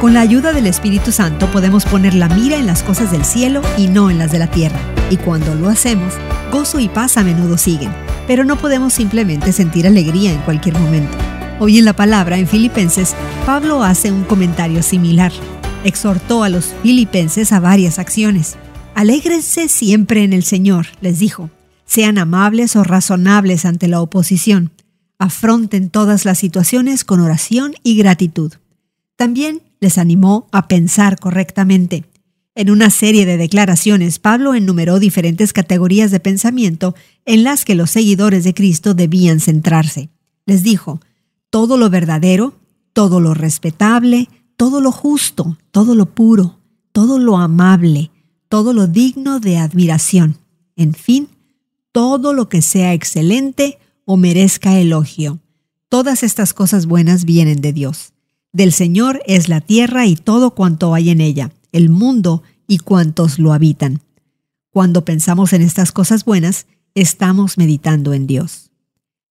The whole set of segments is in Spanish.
Con la ayuda del Espíritu Santo podemos poner la mira en las cosas del cielo y no en las de la tierra. Y cuando lo hacemos, gozo y paz a menudo siguen. Pero no podemos simplemente sentir alegría en cualquier momento. Hoy en la palabra, en Filipenses, Pablo hace un comentario similar. Exhortó a los filipenses a varias acciones. Alégrense siempre en el Señor, les dijo. Sean amables o razonables ante la oposición. Afronten todas las situaciones con oración y gratitud. También les animó a pensar correctamente. En una serie de declaraciones, Pablo enumeró diferentes categorías de pensamiento en las que los seguidores de Cristo debían centrarse. Les dijo, todo lo verdadero, todo lo respetable, todo lo justo, todo lo puro, todo lo amable, todo lo digno de admiración, en fin, todo lo que sea excelente o merezca elogio. Todas estas cosas buenas vienen de Dios. Del Señor es la tierra y todo cuanto hay en ella, el mundo y cuantos lo habitan. Cuando pensamos en estas cosas buenas, estamos meditando en Dios.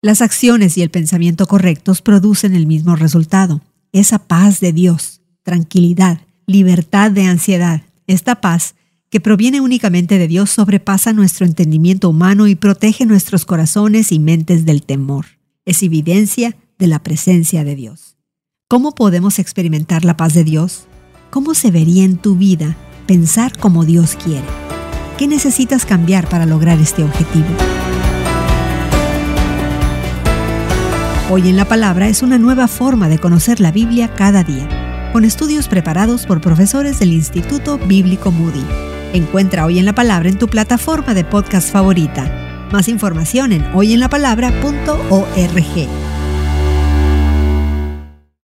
Las acciones y el pensamiento correctos producen el mismo resultado, esa paz de Dios, tranquilidad, libertad de ansiedad. Esta paz, que proviene únicamente de Dios, sobrepasa nuestro entendimiento humano y protege nuestros corazones y mentes del temor. Es evidencia de la presencia de Dios. ¿Cómo podemos experimentar la paz de Dios? ¿Cómo se vería en tu vida pensar como Dios quiere? ¿Qué necesitas cambiar para lograr este objetivo? Hoy en la Palabra es una nueva forma de conocer la Biblia cada día, con estudios preparados por profesores del Instituto Bíblico Moody. Encuentra Hoy en la Palabra en tu plataforma de podcast favorita. Más información en hoyenlapalabra.org.